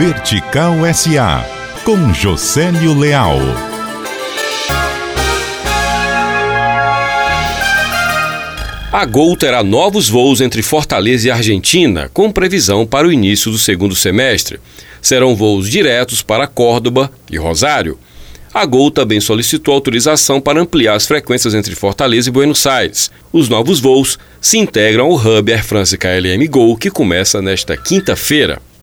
Vertical SA, com Josélio Leal. A Gol terá novos voos entre Fortaleza e Argentina, com previsão para o início do segundo semestre. Serão voos diretos para Córdoba e Rosário. A Gol também solicitou autorização para ampliar as frequências entre Fortaleza e Buenos Aires. Os novos voos se integram ao hub Air France KLM Gol, que começa nesta quinta-feira.